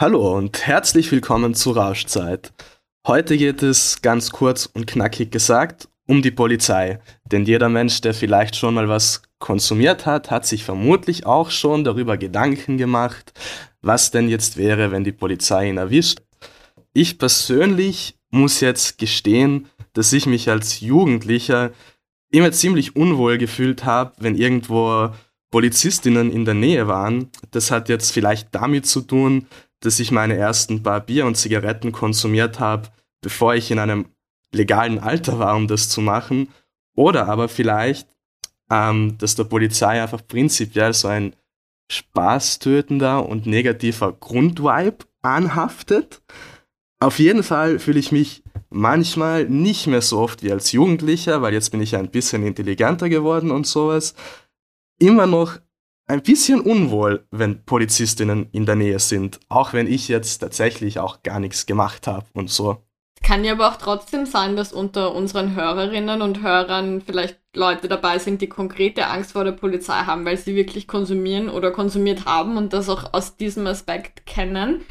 Hallo und herzlich willkommen zu Rauschzeit. Heute geht es ganz kurz und knackig gesagt um die Polizei. Denn jeder Mensch, der vielleicht schon mal was konsumiert hat, hat sich vermutlich auch schon darüber Gedanken gemacht, was denn jetzt wäre, wenn die Polizei ihn erwischt. Ich persönlich muss jetzt gestehen, dass ich mich als Jugendlicher immer ziemlich unwohl gefühlt habe, wenn irgendwo Polizistinnen in der Nähe waren. Das hat jetzt vielleicht damit zu tun, dass ich meine ersten paar Bier und Zigaretten konsumiert habe, bevor ich in einem legalen Alter war, um das zu machen. Oder aber vielleicht, ähm, dass der Polizei einfach prinzipiell so ein spaßtötender und negativer Grundvibe anhaftet. Auf jeden Fall fühle ich mich manchmal nicht mehr so oft wie als Jugendlicher, weil jetzt bin ich ein bisschen intelligenter geworden und sowas. Immer noch ein bisschen unwohl, wenn Polizistinnen in der Nähe sind, auch wenn ich jetzt tatsächlich auch gar nichts gemacht habe und so. Kann ja aber auch trotzdem sein, dass unter unseren Hörerinnen und Hörern vielleicht Leute dabei sind, die konkrete Angst vor der Polizei haben, weil sie wirklich konsumieren oder konsumiert haben und das auch aus diesem Aspekt kennen.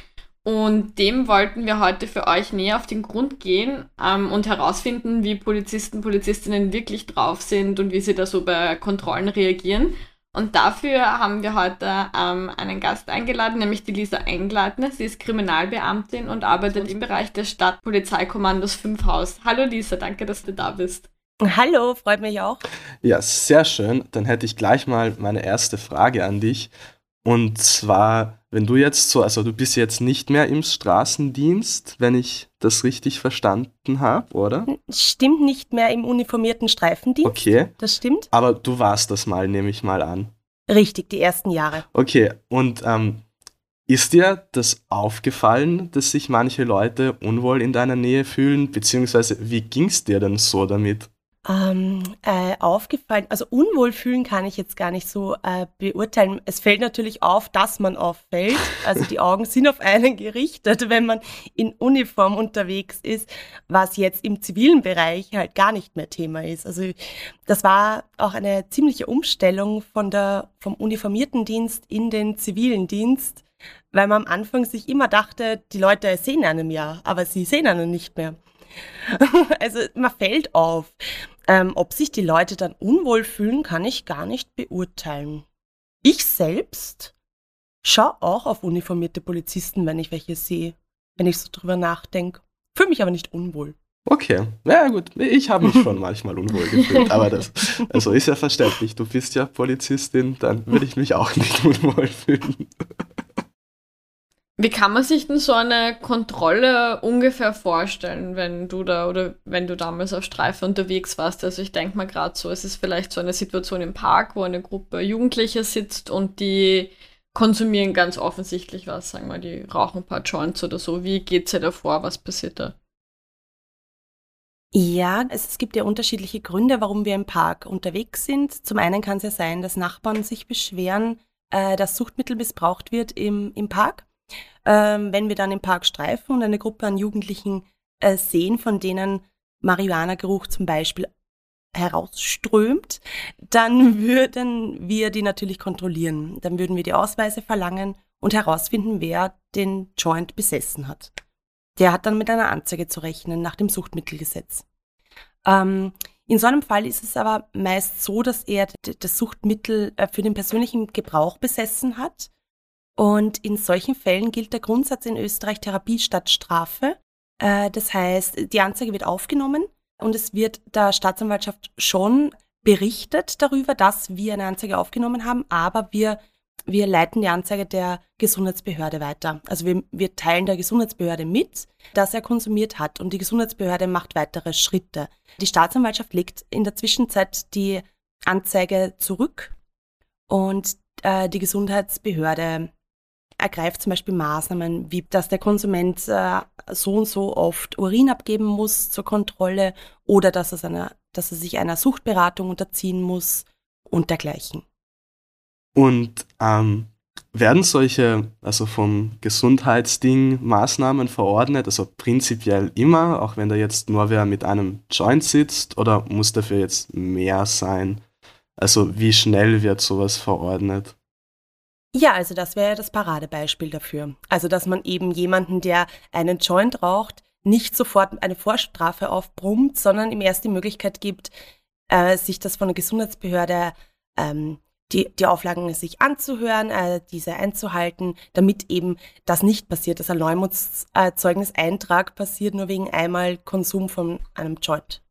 Und dem wollten wir heute für euch näher auf den Grund gehen ähm, und herausfinden, wie Polizisten, Polizistinnen wirklich drauf sind und wie sie da so bei Kontrollen reagieren. Und dafür haben wir heute ähm, einen Gast eingeladen, nämlich die Lisa Engleitner. Sie ist Kriminalbeamtin und arbeitet im Bereich des Stadtpolizeikommandos 5 Haus. Hallo Lisa, danke, dass du da bist. Hallo, freut mich auch. Ja, sehr schön. Dann hätte ich gleich mal meine erste Frage an dich. Und zwar, wenn du jetzt so, also du bist jetzt nicht mehr im Straßendienst, wenn ich das richtig verstanden habe, oder? Stimmt nicht mehr im uniformierten Streifendienst. Okay. Das stimmt. Aber du warst das mal, nehme ich mal an. Richtig, die ersten Jahre. Okay, und ähm, ist dir das aufgefallen, dass sich manche Leute unwohl in deiner Nähe fühlen? Beziehungsweise, wie ging es dir denn so damit? Ähm, äh, aufgefallen, also unwohl fühlen kann ich jetzt gar nicht so äh, beurteilen. Es fällt natürlich auf, dass man auffällt. Also die Augen sind auf einen gerichtet, wenn man in Uniform unterwegs ist, was jetzt im zivilen Bereich halt gar nicht mehr Thema ist. Also das war auch eine ziemliche Umstellung von der, vom uniformierten Dienst in den zivilen Dienst, weil man am Anfang sich immer dachte, die Leute sehen einen ja, aber sie sehen einen nicht mehr. also man fällt auf. Ähm, ob sich die Leute dann unwohl fühlen, kann ich gar nicht beurteilen. Ich selbst schaue auch auf uniformierte Polizisten, wenn ich welche sehe, wenn ich so drüber nachdenke. Fühle mich aber nicht unwohl. Okay, ja gut, ich habe mich schon manchmal unwohl gefühlt, aber das also ist ja verständlich. Du bist ja Polizistin, dann würde ich mich auch nicht unwohl fühlen. Wie kann man sich denn so eine Kontrolle ungefähr vorstellen, wenn du da oder wenn du damals auf Streife unterwegs warst? Also ich denke mal gerade so, es ist vielleicht so eine Situation im Park, wo eine Gruppe Jugendlicher sitzt und die konsumieren ganz offensichtlich was, sagen wir, die rauchen ein paar Joints oder so. Wie geht's dir davor? Was passiert da? Ja, es gibt ja unterschiedliche Gründe, warum wir im Park unterwegs sind. Zum einen kann es ja sein, dass Nachbarn sich beschweren, äh, dass Suchtmittel missbraucht wird im, im Park ähm, wenn wir dann im Park streifen und eine Gruppe an Jugendlichen äh, sehen, von denen Marihuana-Geruch zum Beispiel herausströmt, dann würden wir die natürlich kontrollieren. Dann würden wir die Ausweise verlangen und herausfinden, wer den Joint besessen hat. Der hat dann mit einer Anzeige zu rechnen nach dem Suchtmittelgesetz. Ähm, in so einem Fall ist es aber meist so, dass er das Suchtmittel äh, für den persönlichen Gebrauch besessen hat und in solchen Fällen gilt der Grundsatz in Österreich Therapie statt Strafe. Äh, das heißt, die Anzeige wird aufgenommen und es wird der Staatsanwaltschaft schon berichtet darüber, dass wir eine Anzeige aufgenommen haben, aber wir, wir leiten die Anzeige der Gesundheitsbehörde weiter. Also wir, wir teilen der Gesundheitsbehörde mit, dass er konsumiert hat und die Gesundheitsbehörde macht weitere Schritte. Die Staatsanwaltschaft legt in der Zwischenzeit die Anzeige zurück Und äh, die Gesundheitsbehörde ergreift zum Beispiel Maßnahmen, wie dass der Konsument äh, so und so oft Urin abgeben muss zur Kontrolle oder dass, es einer, dass er sich einer Suchtberatung unterziehen muss und dergleichen. Und ähm, werden solche, also vom Gesundheitsding, Maßnahmen verordnet, also prinzipiell immer, auch wenn da jetzt nur wer mit einem Joint sitzt, oder muss dafür jetzt mehr sein? Also wie schnell wird sowas verordnet? Ja, also das wäre das Paradebeispiel dafür. Also dass man eben jemanden, der einen Joint raucht, nicht sofort eine Vorstrafe aufbrummt, sondern ihm erst die Möglichkeit gibt, äh, sich das von der Gesundheitsbehörde ähm, die, die Auflagen sich anzuhören, äh, diese einzuhalten, damit eben das nicht passiert, dass ein Leumundszeugniseintrag passiert, nur wegen einmal Konsum von einem Joint.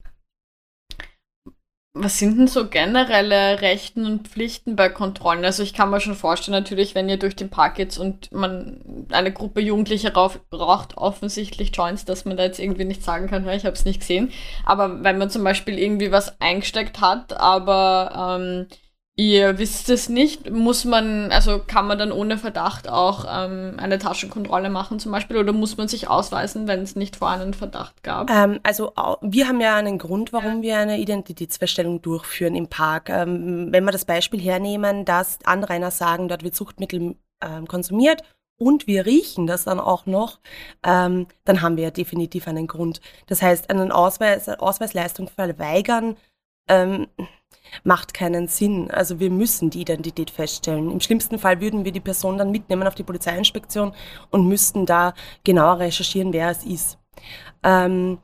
Was sind denn so generelle Rechten und Pflichten bei Kontrollen? Also ich kann mir schon vorstellen, natürlich, wenn ihr durch den Park geht und man eine Gruppe Jugendlicher rauf, raucht offensichtlich Joints, dass man da jetzt irgendwie nicht sagen kann, ich habe es nicht gesehen. Aber wenn man zum Beispiel irgendwie was eingesteckt hat, aber ähm, Ihr wisst es nicht. Muss man, also kann man dann ohne Verdacht auch ähm, eine Taschenkontrolle machen zum Beispiel oder muss man sich ausweisen, wenn es nicht vorher einen Verdacht gab? Ähm, also wir haben ja einen Grund, warum wir eine Identitätsfeststellung durchführen im Park. Ähm, wenn wir das Beispiel hernehmen, dass Anrainer sagen, dort wird Suchtmittel ähm, konsumiert und wir riechen das dann auch noch, ähm, dann haben wir ja definitiv einen Grund. Das heißt, einen Ausweis, Ausweisleistung verweigern, ähm, macht keinen Sinn. Also wir müssen die Identität feststellen. Im schlimmsten Fall würden wir die Person dann mitnehmen auf die Polizeiinspektion und müssten da genauer recherchieren, wer es ist. Ähm,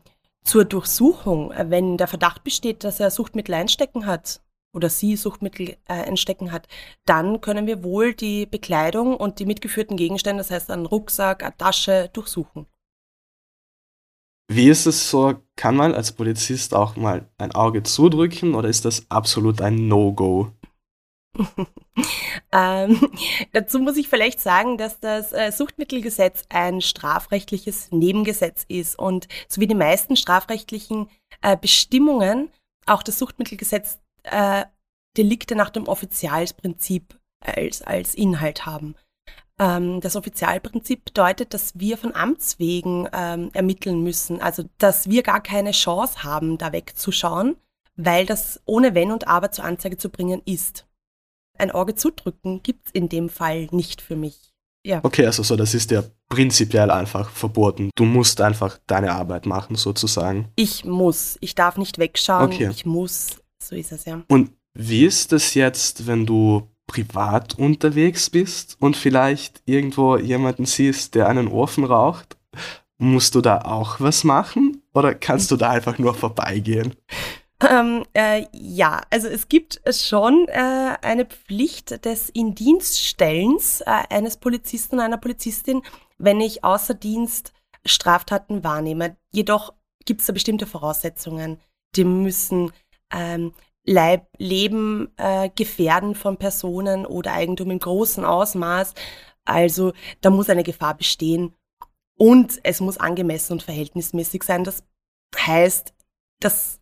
zur Durchsuchung, wenn der Verdacht besteht, dass er Suchtmittel einstecken hat oder sie Suchtmittel äh, einstecken hat, dann können wir wohl die Bekleidung und die mitgeführten Gegenstände, das heißt einen Rucksack, eine Tasche, durchsuchen. Wie ist es so, kann man als Polizist auch mal ein Auge zudrücken oder ist das absolut ein No-Go? ähm, dazu muss ich vielleicht sagen, dass das äh, Suchtmittelgesetz ein strafrechtliches Nebengesetz ist und so wie die meisten strafrechtlichen äh, Bestimmungen auch das Suchtmittelgesetz äh, Delikte nach dem Offizialsprinzip als, als Inhalt haben. Ähm, das Offizialprinzip bedeutet, dass wir von Amts wegen ähm, ermitteln müssen, also dass wir gar keine Chance haben, da wegzuschauen, weil das ohne Wenn und Aber zur Anzeige zu bringen ist. Ein Auge zudrücken gibt's in dem Fall nicht für mich. Ja. Okay, also so, das ist ja prinzipiell einfach verboten. Du musst einfach deine Arbeit machen, sozusagen. Ich muss. Ich darf nicht wegschauen. Okay. Ich muss. So ist es ja. Und wie ist es jetzt, wenn du privat unterwegs bist und vielleicht irgendwo jemanden siehst, der einen Ofen raucht, musst du da auch was machen oder kannst du da einfach nur vorbeigehen? Ähm, äh, ja, also es gibt schon äh, eine Pflicht des Indienststellens äh, eines Polizisten und einer Polizistin, wenn ich außer Dienst Straftaten wahrnehme. Jedoch gibt es da bestimmte Voraussetzungen. Die müssen ähm, Leib, Leben äh, gefährden von Personen oder Eigentum im großen Ausmaß. Also da muss eine Gefahr bestehen und es muss angemessen und verhältnismäßig sein. Das heißt, das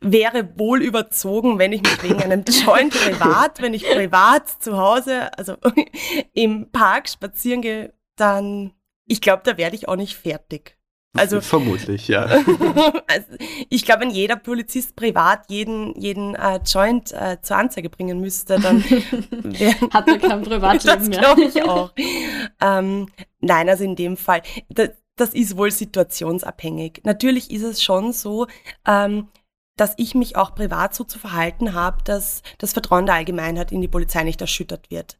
wäre wohl überzogen, wenn ich mich wegen einem Joint privat, wenn ich privat zu Hause, also im Park spazieren gehe, dann, ich glaube, da werde ich auch nicht fertig. Also vermutlich, ja. also, ich glaube, wenn jeder Polizist privat jeden jeden äh, Joint äh, zur Anzeige bringen müsste, dann hat er kein Privatleben mehr. Das glaube ich auch. ähm, nein, also in dem Fall, das, das ist wohl situationsabhängig. Natürlich ist es schon so, ähm, dass ich mich auch privat so zu verhalten habe, dass das Vertrauen der Allgemeinheit in die Polizei nicht erschüttert wird.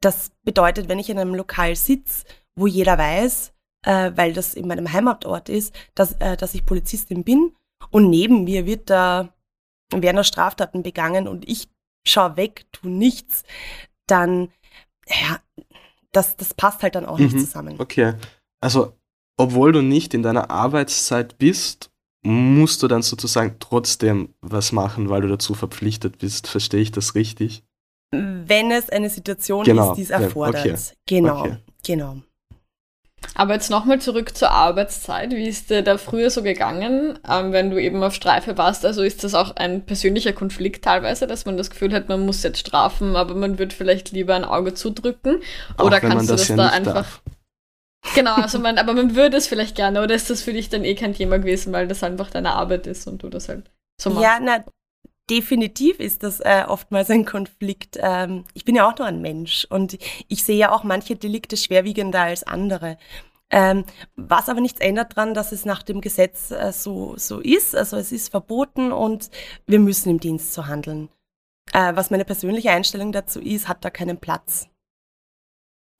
Das bedeutet, wenn ich in einem Lokal sitze, wo jeder weiß, äh, weil das in meinem Heimatort ist, dass, äh, dass ich Polizistin bin und neben mir wird da, werden da Straftaten begangen und ich schaue weg, tu nichts, dann, ja, das, das passt halt dann auch mhm. nicht zusammen. Okay, also obwohl du nicht in deiner Arbeitszeit bist, musst du dann sozusagen trotzdem was machen, weil du dazu verpflichtet bist. Verstehe ich das richtig? Wenn es eine Situation genau. ist, die es erfordert. Okay. Genau, okay. genau. Aber jetzt nochmal zurück zur Arbeitszeit. Wie ist dir da früher so gegangen, ähm, wenn du eben auf Streife warst? Also ist das auch ein persönlicher Konflikt teilweise, dass man das Gefühl hat, man muss jetzt strafen, aber man würde vielleicht lieber ein Auge zudrücken? Oder kannst du das, das ja da einfach. Darf. Genau, also man, aber man würde es vielleicht gerne, oder ist das für dich dann eh kein Thema gewesen, weil das einfach deine Arbeit ist und du das halt so machst? Ja, na, definitiv ist das äh, oftmals ein Konflikt. Ähm, ich bin ja auch nur ein Mensch und ich sehe ja auch manche Delikte schwerwiegender als andere. Ähm, was aber nichts ändert daran, dass es nach dem Gesetz äh, so, so ist. Also es ist verboten und wir müssen im Dienst so handeln. Äh, was meine persönliche Einstellung dazu ist, hat da keinen Platz.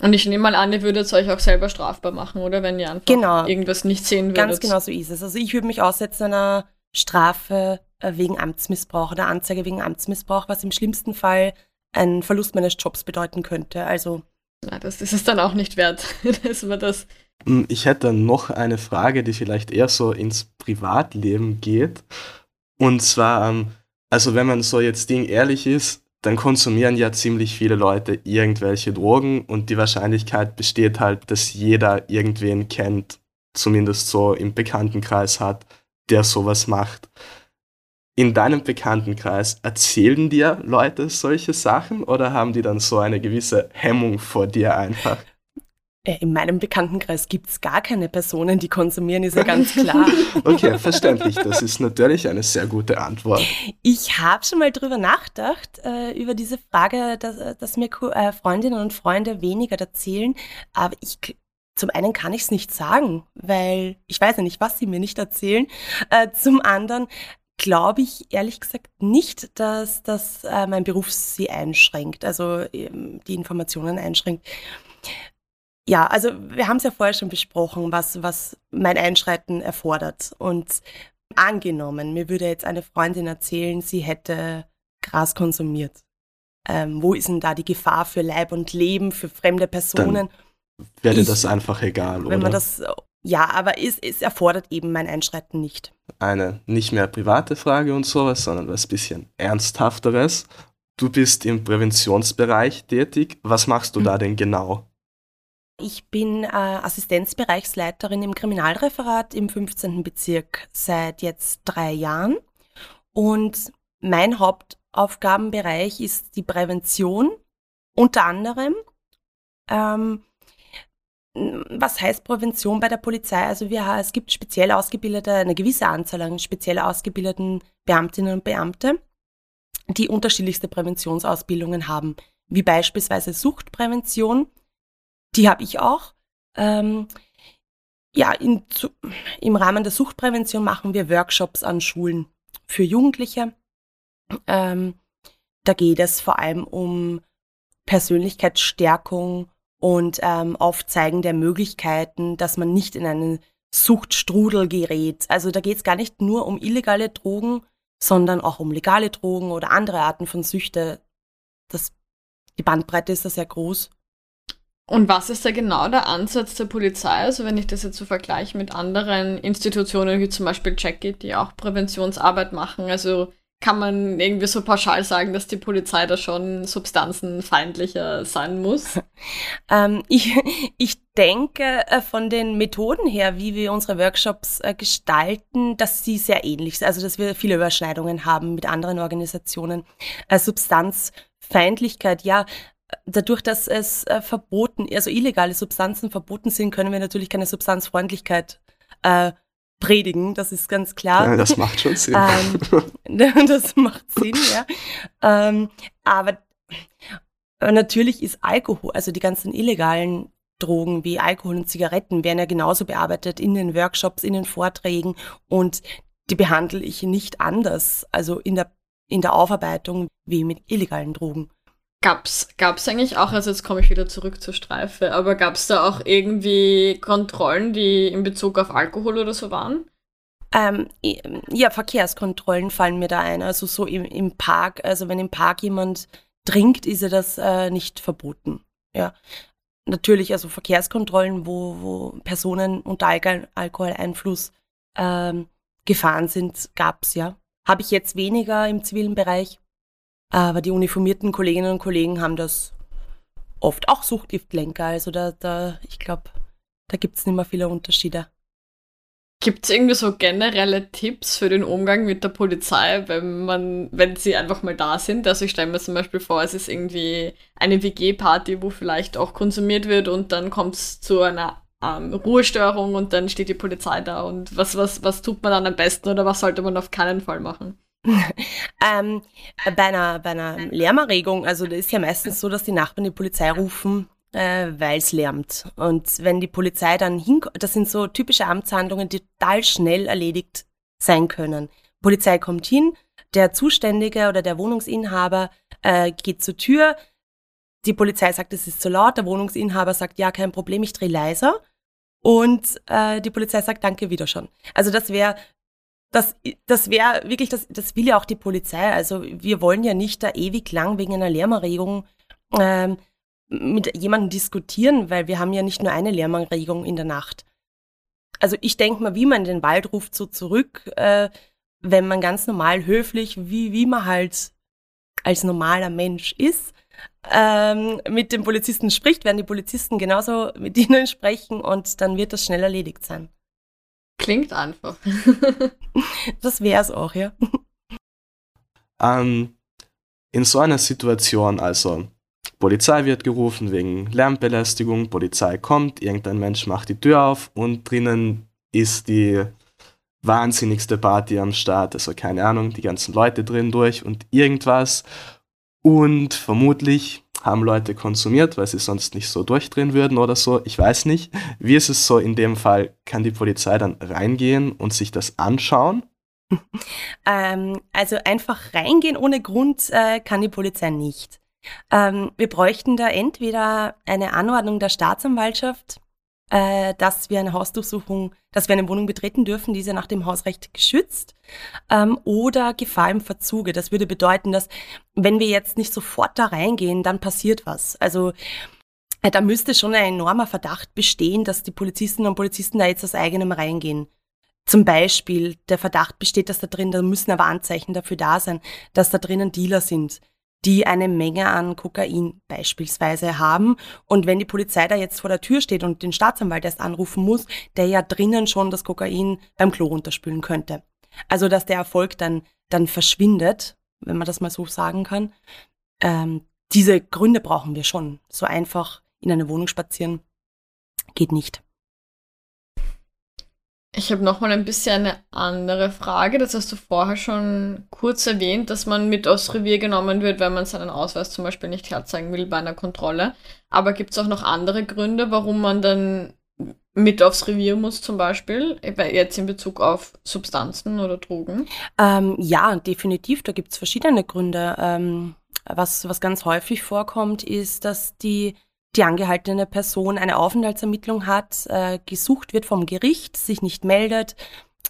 Und ich nehme mal an, ihr würdet es euch auch selber strafbar machen, oder wenn ihr einfach genau. irgendwas nicht sehen würdet. Ganz genau so ist es. Also ich würde mich aussetzen einer Strafe wegen Amtsmissbrauch oder Anzeige wegen Amtsmissbrauch, was im schlimmsten Fall einen Verlust meines Jobs bedeuten könnte. Also na, das ist es dann auch nicht wert, dass man das hm, ich hätte noch eine Frage, die vielleicht eher so ins Privatleben geht. Und zwar, ähm, also wenn man so jetzt Ding ehrlich ist, dann konsumieren ja ziemlich viele Leute irgendwelche Drogen und die Wahrscheinlichkeit besteht halt, dass jeder irgendwen kennt, zumindest so im Bekanntenkreis hat, der sowas macht. In deinem Bekanntenkreis erzählen dir Leute solche Sachen oder haben die dann so eine gewisse Hemmung vor dir einfach? Äh, in meinem Bekanntenkreis gibt es gar keine Personen, die konsumieren, ist ja ganz klar. okay, verständlich. Das ist natürlich eine sehr gute Antwort. Ich habe schon mal drüber nachgedacht, äh, über diese Frage, dass, äh, dass mir äh, Freundinnen und Freunde weniger erzählen. Aber ich, zum einen kann ich es nicht sagen, weil ich weiß ja nicht, was sie mir nicht erzählen. Äh, zum anderen glaube ich ehrlich gesagt nicht, dass, dass äh, mein Beruf sie einschränkt, also ähm, die Informationen einschränkt ja, also wir haben es ja vorher schon besprochen, was, was mein Einschreiten erfordert. Und angenommen, mir würde jetzt eine Freundin erzählen, sie hätte Gras konsumiert. Ähm, wo ist denn da die Gefahr für Leib und Leben, für fremde Personen? Dann wäre das einfach egal, wenn oder? man das, ja, aber es, es erfordert eben mein Einschreiten nicht. Eine nicht mehr private Frage und sowas, sondern was bisschen ernsthafteres. Du bist im Präventionsbereich tätig. Was machst du hm. da denn genau? Ich bin äh, Assistenzbereichsleiterin im Kriminalreferat im 15. Bezirk seit jetzt drei Jahren. Und mein Hauptaufgabenbereich ist die Prävention, unter anderem. Ähm, was heißt Prävention bei der Polizei? Also wir, es gibt speziell ausgebildete, eine gewisse Anzahl an speziell ausgebildeten Beamtinnen und Beamte, die unterschiedlichste Präventionsausbildungen haben, wie beispielsweise Suchtprävention, die habe ich auch. Ähm, ja, in, im Rahmen der Suchtprävention machen wir Workshops an Schulen für Jugendliche. Ähm, da geht es vor allem um Persönlichkeitsstärkung und ähm, Aufzeigen der Möglichkeiten, dass man nicht in einen Suchtstrudel gerät. Also da geht es gar nicht nur um illegale Drogen, sondern auch um legale Drogen oder andere Arten von Süchte. Das, die Bandbreite ist da sehr groß. Und was ist da genau der Ansatz der Polizei? Also wenn ich das jetzt so vergleiche mit anderen Institutionen wie zum Beispiel Jackie, die auch Präventionsarbeit machen, also kann man irgendwie so pauschal sagen, dass die Polizei da schon substanzenfeindlicher sein muss? ähm, ich, ich denke äh, von den Methoden her, wie wir unsere Workshops äh, gestalten, dass sie sehr ähnlich sind. Also dass wir viele Überschneidungen haben mit anderen Organisationen. Äh, Substanzfeindlichkeit, ja, dadurch, dass es äh, verboten, also illegale Substanzen verboten sind, können wir natürlich keine Substanzfreundlichkeit äh, predigen, das ist ganz klar. Ja, das macht schon Sinn. Ähm, das macht Sinn, ja. Ähm, aber natürlich ist Alkohol, also die ganzen illegalen Drogen wie Alkohol und Zigaretten werden ja genauso bearbeitet in den Workshops, in den Vorträgen und die behandle ich nicht anders, also in der, in der Aufarbeitung wie mit illegalen Drogen. Gab's, gab's eigentlich auch, also jetzt komme ich wieder zurück zur Streife, aber gab's da auch irgendwie Kontrollen, die in Bezug auf Alkohol oder so waren? Ähm, ja, Verkehrskontrollen fallen mir da ein. Also so im, im Park, also wenn im Park jemand trinkt, ist ja das äh, nicht verboten. Ja. Natürlich, also Verkehrskontrollen, wo, wo Personen unter Alkohol Alkoholeinfluss ähm, gefahren sind, gab's ja. Habe ich jetzt weniger im zivilen Bereich. Aber die uniformierten Kolleginnen und Kollegen haben das oft auch Suchtgiftlenker. Also da, da ich glaube, Da gibt es nicht mehr viele Unterschiede. Gibt es irgendwie so generelle Tipps für den Umgang mit der Polizei, wenn man, wenn sie einfach mal da sind? Also ich stelle mir zum Beispiel vor, es ist irgendwie eine WG-Party, wo vielleicht auch konsumiert wird und dann kommt es zu einer ähm, Ruhestörung und dann steht die Polizei da und was, was, was tut man dann am besten oder was sollte man auf keinen Fall machen? ähm, bei, einer, bei einer Lärmerregung, also das ist ja meistens so, dass die Nachbarn die Polizei rufen, äh, weil es lärmt. Und wenn die Polizei dann hinkommt, das sind so typische Amtshandlungen, die total schnell erledigt sein können. Polizei kommt hin, der Zuständige oder der Wohnungsinhaber äh, geht zur Tür, die Polizei sagt, es ist zu laut, der Wohnungsinhaber sagt, ja, kein Problem, ich drehe leiser. Und äh, die Polizei sagt, danke, wieder schon. Also das wäre das, das wäre wirklich, das, das will ja auch die Polizei. Also wir wollen ja nicht da ewig lang wegen einer Lärmerregung ähm, mit jemandem diskutieren, weil wir haben ja nicht nur eine Lärmerregung in der Nacht. Also ich denke mal, wie man den Wald ruft so zurück, äh, wenn man ganz normal höflich, wie, wie man halt als normaler Mensch ist, ähm, mit dem Polizisten spricht, werden die Polizisten genauso mit ihnen sprechen und dann wird das schnell erledigt sein. Klingt einfach. das wäre es auch, ja. Ähm, in so einer Situation, also Polizei wird gerufen wegen Lärmbelästigung, Polizei kommt, irgendein Mensch macht die Tür auf und drinnen ist die wahnsinnigste Party am Start, also keine Ahnung, die ganzen Leute drin durch und irgendwas und vermutlich haben Leute konsumiert, weil sie sonst nicht so durchdrehen würden oder so. Ich weiß nicht. Wie ist es so in dem Fall? Kann die Polizei dann reingehen und sich das anschauen? Ähm, also einfach reingehen ohne Grund äh, kann die Polizei nicht. Ähm, wir bräuchten da entweder eine Anordnung der Staatsanwaltschaft äh, dass wir eine Hausdurchsuchung, dass wir eine Wohnung betreten dürfen, die ist ja nach dem Hausrecht geschützt, ähm, oder Gefahr im Verzuge. Das würde bedeuten, dass wenn wir jetzt nicht sofort da reingehen, dann passiert was. Also äh, da müsste schon ein enormer Verdacht bestehen, dass die Polizistinnen und Polizisten da jetzt aus eigenem reingehen. Zum Beispiel der Verdacht besteht, dass da drin, da müssen aber Anzeichen dafür da sein, dass da drinnen Dealer sind, die eine Menge an Kokain beispielsweise haben. Und wenn die Polizei da jetzt vor der Tür steht und den Staatsanwalt erst anrufen muss, der ja drinnen schon das Kokain beim Klo runterspülen könnte. Also dass der Erfolg dann, dann verschwindet, wenn man das mal so sagen kann. Ähm, diese Gründe brauchen wir schon. So einfach in eine Wohnung spazieren geht nicht. Ich habe nochmal ein bisschen eine andere Frage. Das hast du vorher schon kurz erwähnt, dass man mit aufs Revier genommen wird, wenn man seinen Ausweis zum Beispiel nicht herzeigen will bei einer Kontrolle. Aber gibt es auch noch andere Gründe, warum man dann mit aufs Revier muss zum Beispiel, jetzt in Bezug auf Substanzen oder Drogen? Ähm, ja, definitiv. Da gibt es verschiedene Gründe. Ähm, was, was ganz häufig vorkommt, ist, dass die die angehaltene Person eine Aufenthaltsermittlung hat, äh, gesucht wird vom Gericht, sich nicht meldet,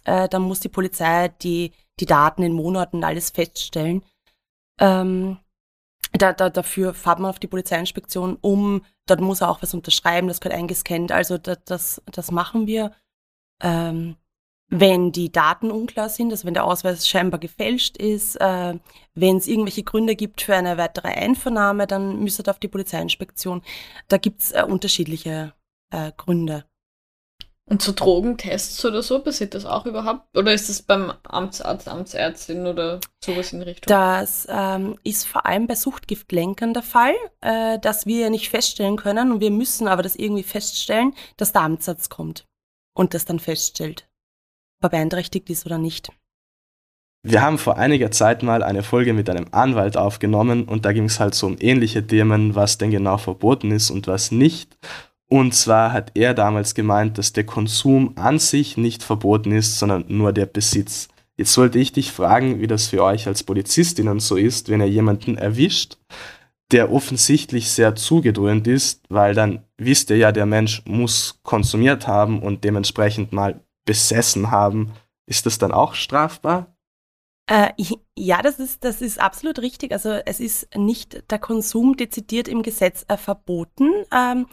äh, dann muss die Polizei die, die Daten in Monaten alles feststellen. Ähm, da, da, dafür fahrt man auf die Polizeiinspektion um, dort muss er auch was unterschreiben, das gehört eingescannt, also das, das, das machen wir. Ähm, wenn die Daten unklar sind, also wenn der Ausweis scheinbar gefälscht ist, äh, wenn es irgendwelche Gründe gibt für eine weitere Einvernahme, dann müsste auf die Polizeiinspektion. Da gibt es äh, unterschiedliche äh, Gründe. Und zu Drogentests oder so, passiert das auch überhaupt? Oder ist das beim Amtsarzt, Amtsärztin oder sowas in Richtung? Das ähm, ist vor allem bei Suchtgiftlenkern der Fall, äh, dass wir nicht feststellen können und wir müssen aber das irgendwie feststellen, dass der Amtsarzt kommt und das dann feststellt beeinträchtigt ist oder nicht. Wir haben vor einiger Zeit mal eine Folge mit einem Anwalt aufgenommen und da ging es halt so um ähnliche Themen, was denn genau verboten ist und was nicht. Und zwar hat er damals gemeint, dass der Konsum an sich nicht verboten ist, sondern nur der Besitz. Jetzt wollte ich dich fragen, wie das für euch als Polizistinnen so ist, wenn ihr jemanden erwischt, der offensichtlich sehr zugedröhnt ist, weil dann wisst ihr ja, der Mensch muss konsumiert haben und dementsprechend mal besessen haben, ist das dann auch strafbar? Äh, ja, das ist, das ist absolut richtig. Also es ist nicht der Konsum dezidiert im Gesetz äh, verboten, ähm,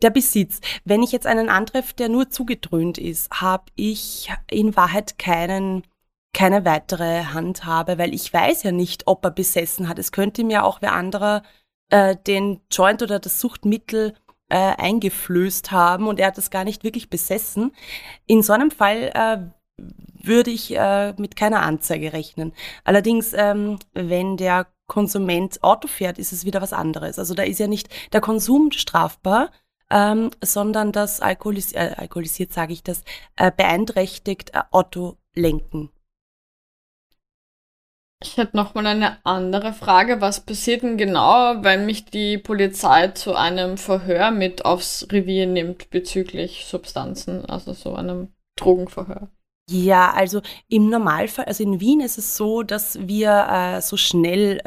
der Besitz. Wenn ich jetzt einen antreffe, der nur zugedröhnt ist, habe ich in Wahrheit keinen keine weitere Handhabe, weil ich weiß ja nicht, ob er besessen hat. Es könnte mir auch wer anderer äh, den Joint oder das Suchtmittel äh, eingeflößt haben und er hat das gar nicht wirklich besessen. In so einem Fall äh, würde ich äh, mit keiner Anzeige rechnen. Allerdings, ähm, wenn der Konsument Auto fährt, ist es wieder was anderes. Also da ist ja nicht der Konsum strafbar, ähm, sondern das Alkoholis äh, alkoholisiert, sage ich das, äh, beeinträchtigt äh, Autolenken. Ich hätte noch mal eine andere Frage. Was passiert denn genau, wenn mich die Polizei zu einem Verhör mit aufs Revier nimmt bezüglich Substanzen, also so einem Drogenverhör? Ja, also im Normalfall, also in Wien ist es so, dass wir äh, so schnell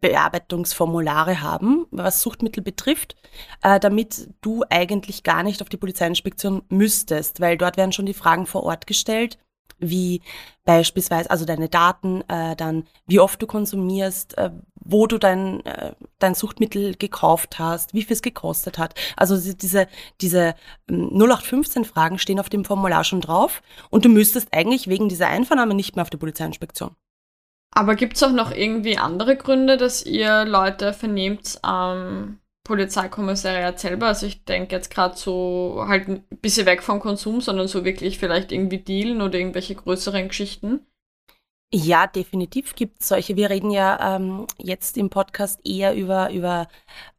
Bearbeitungsformulare haben, was Suchtmittel betrifft, äh, damit du eigentlich gar nicht auf die Polizeiinspektion müsstest, weil dort werden schon die Fragen vor Ort gestellt wie beispielsweise, also deine Daten, äh, dann wie oft du konsumierst, äh, wo du dein, äh, dein Suchtmittel gekauft hast, wie viel es gekostet hat. Also diese, diese 0815-Fragen ähm, stehen auf dem Formular schon drauf und du müsstest eigentlich wegen dieser Einvernahme nicht mehr auf die Polizeiinspektion. Aber gibt es auch noch irgendwie andere Gründe, dass ihr Leute vernehmt, ähm, Polizeikommissariat selber. Also ich denke jetzt gerade so halt ein bisschen weg vom Konsum, sondern so wirklich vielleicht irgendwie Dealen oder irgendwelche größeren Geschichten. Ja, definitiv gibt es solche. Wir reden ja ähm, jetzt im Podcast eher über, über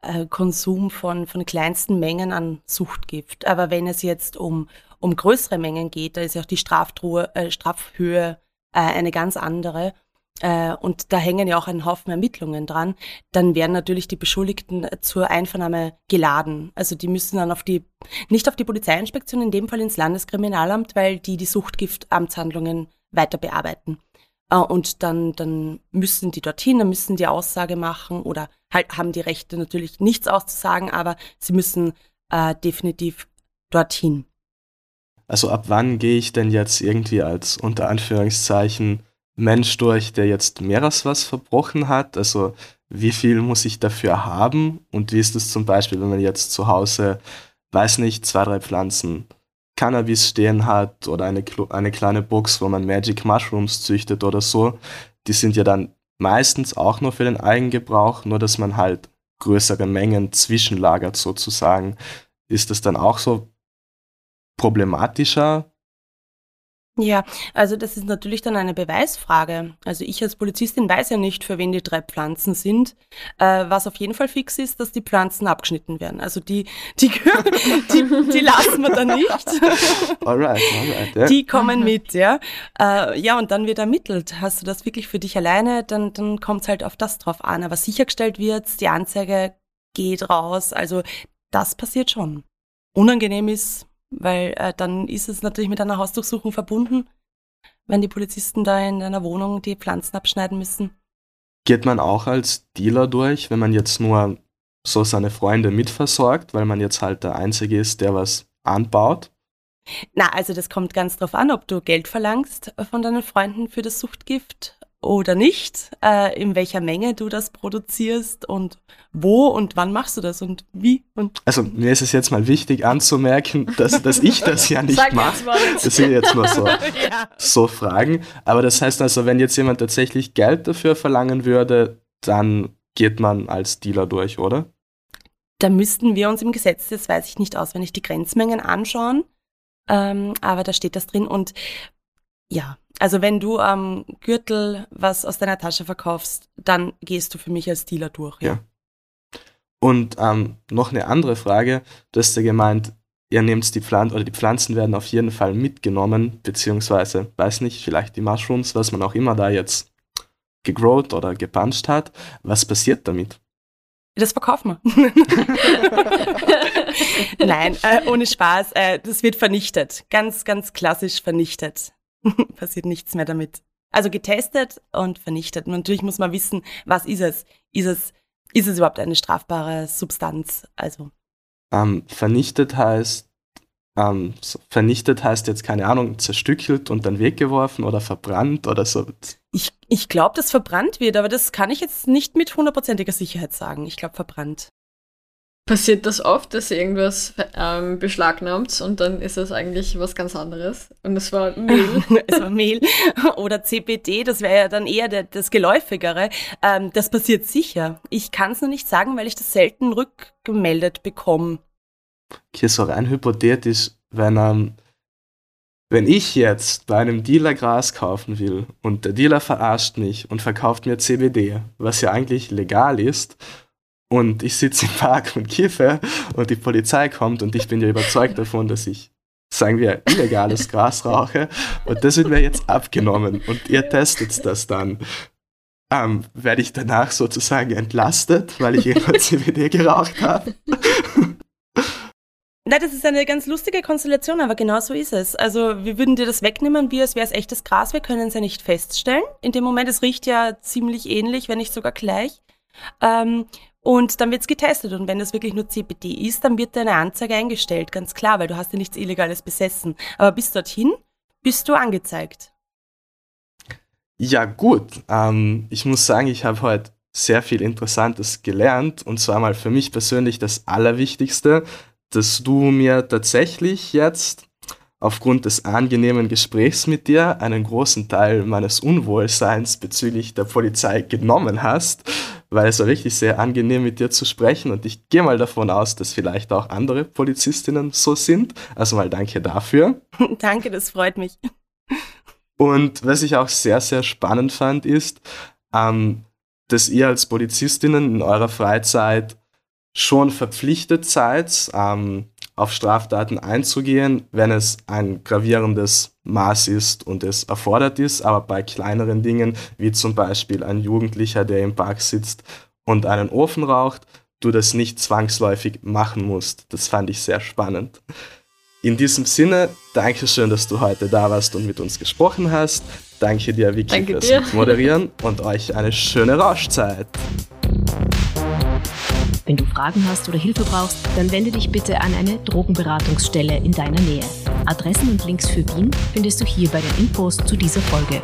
äh, Konsum von, von kleinsten Mengen an Suchtgift. Aber wenn es jetzt um, um größere Mengen geht, da ist ja auch die Straftruhe, äh, Strafhöhe äh, eine ganz andere äh, und da hängen ja auch ein Haufen Ermittlungen dran, dann werden natürlich die Beschuldigten zur Einvernahme geladen. Also die müssen dann auf die, nicht auf die Polizeiinspektion, in dem Fall ins Landeskriminalamt, weil die die Suchtgiftamtshandlungen weiter bearbeiten. Äh, und dann, dann müssen die dorthin, dann müssen die Aussage machen oder halt haben die Rechte natürlich nichts auszusagen, aber sie müssen äh, definitiv dorthin. Also ab wann gehe ich denn jetzt irgendwie als unter Anführungszeichen Mensch durch, der jetzt mehreres was verbrochen hat? Also wie viel muss ich dafür haben? Und wie ist es zum Beispiel, wenn man jetzt zu Hause, weiß nicht, zwei, drei Pflanzen Cannabis stehen hat oder eine, eine kleine Box, wo man Magic Mushrooms züchtet oder so? Die sind ja dann meistens auch nur für den Eigengebrauch, nur dass man halt größere Mengen zwischenlagert sozusagen. Ist das dann auch so problematischer ja, also das ist natürlich dann eine Beweisfrage. Also ich als Polizistin weiß ja nicht, für wen die drei Pflanzen sind. Äh, was auf jeden Fall fix ist, dass die Pflanzen abgeschnitten werden. Also die, die, die, die lassen wir dann nicht. Alright, alright. Yeah. Die kommen mit, ja. Äh, ja, und dann wird ermittelt. Hast du das wirklich für dich alleine, dann, dann kommt es halt auf das drauf an. Aber sichergestellt wird, die Anzeige geht raus. Also das passiert schon. Unangenehm ist, weil äh, dann ist es natürlich mit einer Hausdurchsuchung verbunden, wenn die Polizisten da in einer Wohnung die Pflanzen abschneiden müssen. Geht man auch als Dealer durch, wenn man jetzt nur so seine Freunde mitversorgt, weil man jetzt halt der Einzige ist, der was anbaut? Na, also das kommt ganz drauf an, ob du Geld verlangst von deinen Freunden für das Suchtgift oder nicht, äh, in welcher Menge du das produzierst und wo und wann machst du das und wie. Und also mir ist es jetzt mal wichtig anzumerken, dass, dass ich das ja nicht mache. Das sind jetzt nur so, ja. so Fragen. Aber das heißt also, wenn jetzt jemand tatsächlich Geld dafür verlangen würde, dann geht man als Dealer durch, oder? Da müssten wir uns im Gesetz, das weiß ich nicht auswendig, die Grenzmengen anschauen. Ähm, aber da steht das drin und ja, also wenn du am ähm, Gürtel was aus deiner Tasche verkaufst, dann gehst du für mich als Dealer durch. Ja. ja. Und ähm, noch eine andere Frage. Du hast ja gemeint, ihr nehmt die Pflanzen oder die Pflanzen werden auf jeden Fall mitgenommen, beziehungsweise, weiß nicht, vielleicht die Mushrooms, was man auch immer da jetzt gegrowt oder gepuncht hat. Was passiert damit? Das verkaufen wir. Nein, äh, ohne Spaß. Äh, das wird vernichtet. Ganz, ganz klassisch vernichtet. passiert nichts mehr damit. Also getestet und vernichtet. Natürlich muss man wissen, was ist es? Ist es, ist es überhaupt eine strafbare Substanz? Also. Ähm, vernichtet heißt, ähm, vernichtet heißt jetzt, keine Ahnung, zerstückelt und dann weggeworfen oder verbrannt oder so. Ich, ich glaube, dass verbrannt wird, aber das kann ich jetzt nicht mit hundertprozentiger Sicherheit sagen. Ich glaube, verbrannt. Passiert das oft, dass ihr irgendwas ähm, beschlagnahmt und dann ist es eigentlich was ganz anderes und es war Mehl? es war Mehl oder CBD, das wäre ja dann eher der, das Geläufigere. Ähm, das passiert sicher. Ich kann es nur nicht sagen, weil ich das selten rückgemeldet bekomme. okay, so rein hypothetisch, wenn, ähm, wenn ich jetzt bei einem Dealer Gras kaufen will und der Dealer verarscht mich und verkauft mir CBD, was ja eigentlich legal ist, und ich sitze im Park und kiffe und die Polizei kommt und ich bin ja überzeugt davon, dass ich, sagen wir, illegales Gras rauche und das wird mir jetzt abgenommen und ihr testet das dann. Ähm, werde ich danach sozusagen entlastet, weil ich immer CBD geraucht habe? Nein, das ist eine ganz lustige Konstellation, aber genau so ist es. Also wir würden dir das wegnehmen, wie es wäre es echtes Gras. Wir können es ja nicht feststellen. In dem Moment, es riecht ja ziemlich ähnlich, wenn nicht sogar gleich. Ähm, und dann wird's getestet. Und wenn das wirklich nur CBD ist, dann wird deine Anzeige eingestellt, ganz klar, weil du hast ja nichts Illegales besessen. Aber bis dorthin bist du angezeigt. Ja, gut. Ähm, ich muss sagen, ich habe heute sehr viel Interessantes gelernt. Und zwar mal für mich persönlich das Allerwichtigste, dass du mir tatsächlich jetzt aufgrund des angenehmen Gesprächs mit dir einen großen Teil meines Unwohlseins bezüglich der Polizei genommen hast, weil es war wirklich sehr angenehm mit dir zu sprechen und ich gehe mal davon aus, dass vielleicht auch andere Polizistinnen so sind. Also mal danke dafür. danke, das freut mich. Und was ich auch sehr, sehr spannend fand, ist, ähm, dass ihr als Polizistinnen in eurer Freizeit schon verpflichtet seid, ähm, auf Straftaten einzugehen, wenn es ein gravierendes Maß ist und es erfordert ist, aber bei kleineren Dingen, wie zum Beispiel ein Jugendlicher, der im Park sitzt und einen Ofen raucht, du das nicht zwangsläufig machen musst. Das fand ich sehr spannend. In diesem Sinne, danke schön, dass du heute da warst und mit uns gesprochen hast. Danke dir, Vicky, danke fürs dir. Moderieren und euch eine schöne Rauschzeit. Wenn du Fragen hast oder Hilfe brauchst, dann wende dich bitte an eine Drogenberatungsstelle in deiner Nähe. Adressen und Links für Wien findest du hier bei den Infos zu dieser Folge.